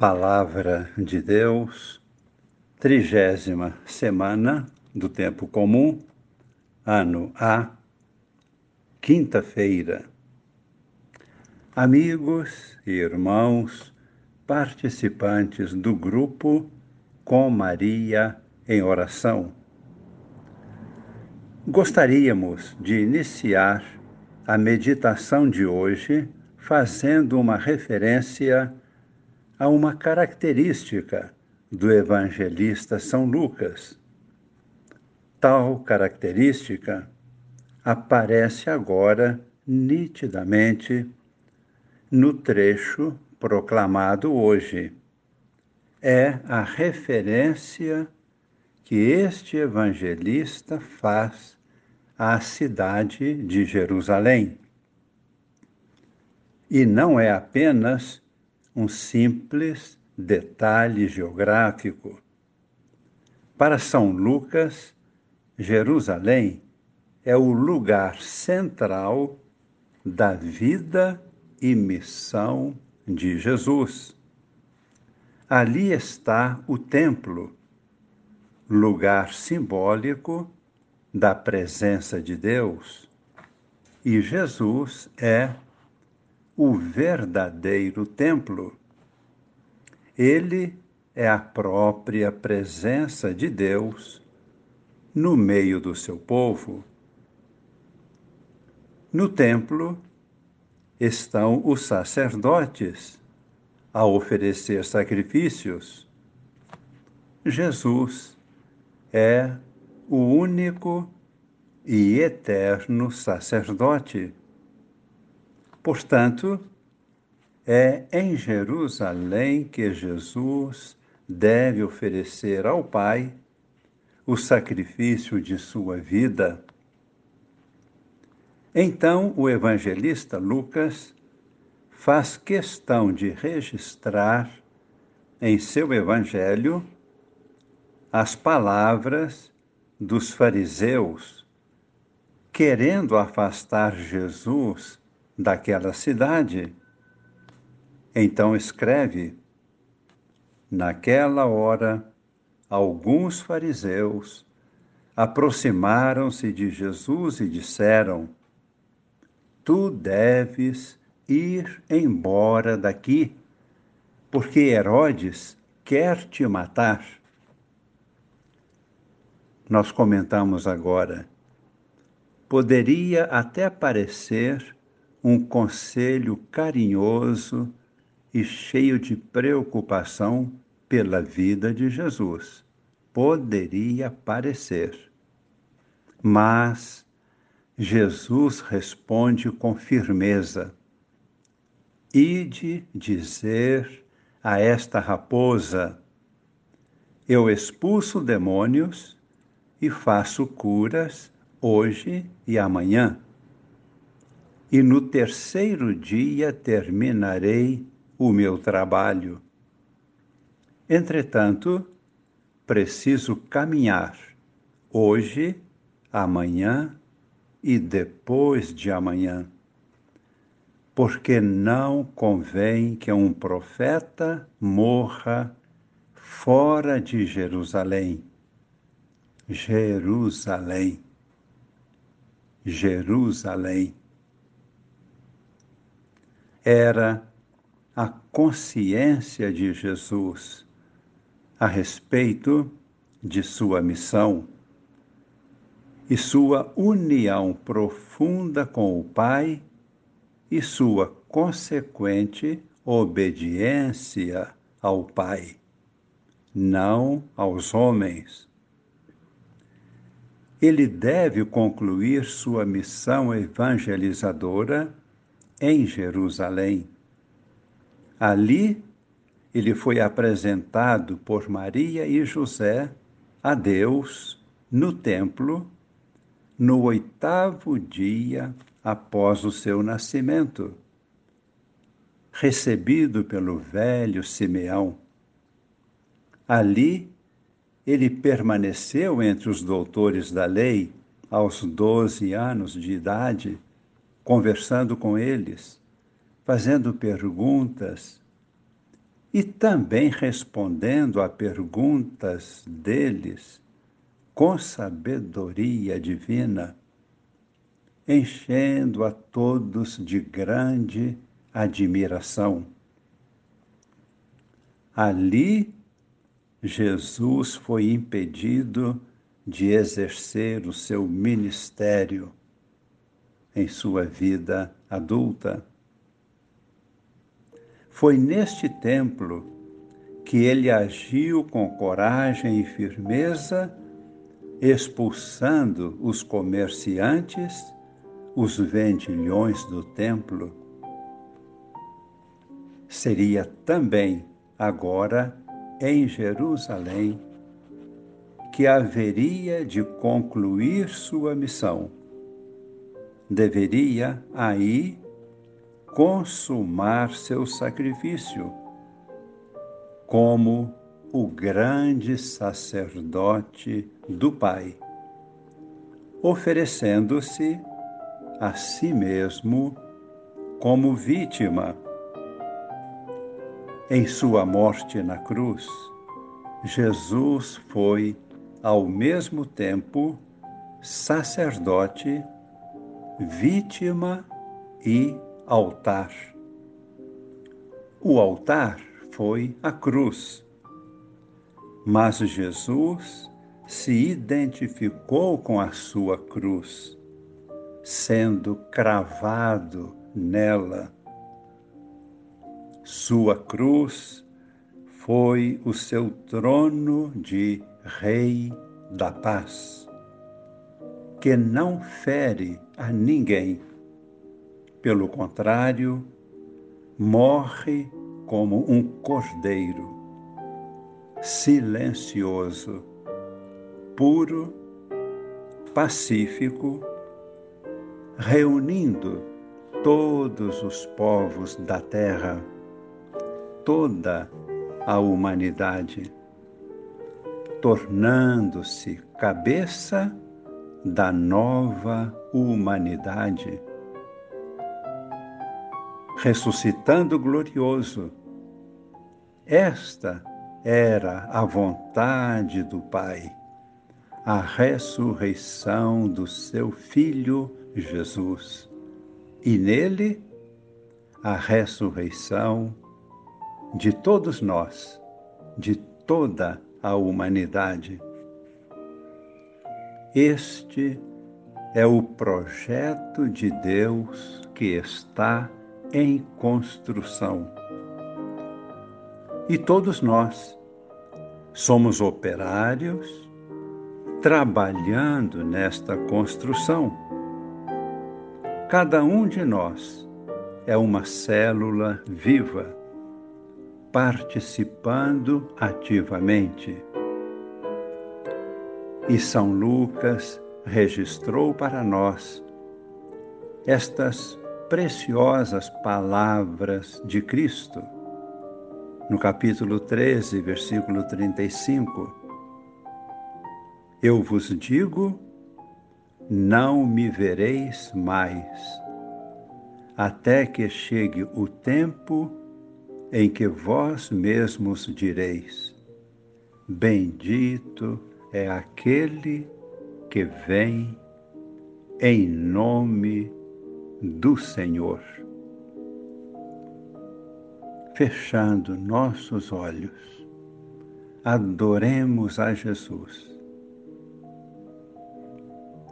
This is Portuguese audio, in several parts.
Palavra de Deus, trigésima semana do Tempo Comum, ano A, quinta-feira. Amigos e irmãos, participantes do grupo Com Maria em Oração, gostaríamos de iniciar a meditação de hoje fazendo uma referência a uma característica do evangelista São Lucas. Tal característica aparece agora nitidamente no trecho proclamado hoje. É a referência que este evangelista faz à cidade de Jerusalém. E não é apenas um simples detalhe geográfico. Para São Lucas, Jerusalém é o lugar central da vida e missão de Jesus. Ali está o templo, lugar simbólico da presença de Deus, e Jesus é o verdadeiro templo. Ele é a própria presença de Deus no meio do seu povo. No templo estão os sacerdotes a oferecer sacrifícios. Jesus é o único e eterno sacerdote. Portanto, é em Jerusalém que Jesus deve oferecer ao Pai o sacrifício de sua vida. Então, o evangelista Lucas faz questão de registrar em seu evangelho as palavras dos fariseus, querendo afastar Jesus daquela cidade. Então escreve: Naquela hora, alguns fariseus aproximaram-se de Jesus e disseram: Tu deves ir embora daqui, porque Herodes quer te matar. Nós comentamos agora. Poderia até parecer um conselho carinhoso e cheio de preocupação pela vida de Jesus. Poderia parecer. Mas Jesus responde com firmeza: Ide dizer a esta raposa: Eu expulso demônios e faço curas hoje e amanhã e no terceiro dia terminarei o meu trabalho. Entretanto, preciso caminhar hoje, amanhã e depois de amanhã, porque não convém que um profeta morra fora de Jerusalém. Jerusalém. Jerusalém era a consciência de Jesus a respeito de sua missão e sua união profunda com o Pai e sua consequente obediência ao Pai, não aos homens. Ele deve concluir sua missão evangelizadora em Jerusalém. Ali, ele foi apresentado por Maria e José a Deus no templo no oitavo dia após o seu nascimento, recebido pelo velho Simeão. Ali, ele permaneceu entre os doutores da lei aos doze anos de idade conversando com eles, fazendo perguntas e também respondendo a perguntas deles com sabedoria divina, enchendo a todos de grande admiração. Ali, Jesus foi impedido de exercer o seu ministério em sua vida adulta. Foi neste templo que ele agiu com coragem e firmeza, expulsando os comerciantes, os vendilhões do templo. Seria também agora em Jerusalém que haveria de concluir sua missão. Deveria aí consumar seu sacrifício, como o grande sacerdote do Pai, oferecendo-se a si mesmo como vítima. Em sua morte na cruz, Jesus foi, ao mesmo tempo, sacerdote, vítima e altar. O altar foi a cruz, mas Jesus se identificou com a sua cruz, sendo cravado nela. Sua cruz foi o seu trono de Rei da Paz, que não fere a ninguém. Pelo contrário, morre como um cordeiro, silencioso, puro, pacífico, reunindo todos os povos da terra, toda a humanidade, tornando-se cabeça da nova humanidade ressuscitando glorioso. Esta era a vontade do Pai, a ressurreição do seu Filho Jesus, e nele a ressurreição de todos nós, de toda a humanidade. Este é o projeto de Deus que está em construção. E todos nós somos operários trabalhando nesta construção. Cada um de nós é uma célula viva, participando ativamente. E São Lucas registrou para nós estas preciosas palavras de Cristo. No capítulo 13, versículo 35, Eu vos digo, não me vereis mais, até que chegue o tempo em que vós mesmos direis: Bendito é aquele que vem em nome do Senhor. Fechando nossos olhos, adoremos a Jesus.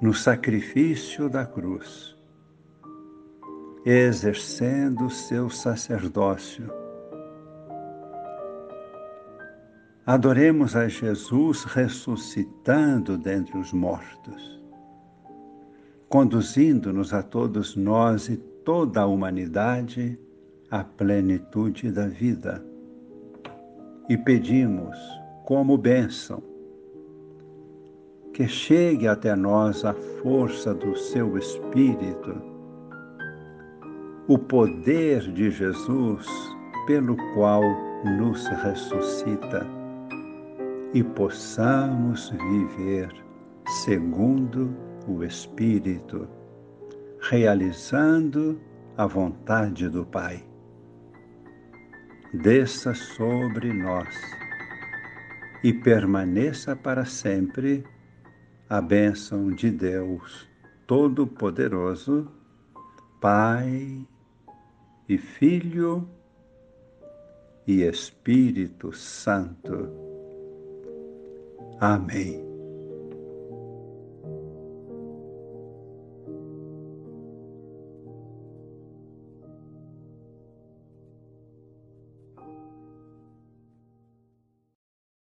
No sacrifício da cruz, exercendo o seu sacerdócio, adoremos a Jesus ressuscitando dentre os mortos conduzindo-nos a todos nós e toda a humanidade à plenitude da vida. E pedimos, como bênção, que chegue até nós a força do seu Espírito, o poder de Jesus pelo qual nos ressuscita e possamos viver segundo o Espírito, realizando a vontade do Pai. desça sobre nós e permaneça para sempre a bênção de Deus Todo-Poderoso, Pai e Filho e Espírito Santo. Amém.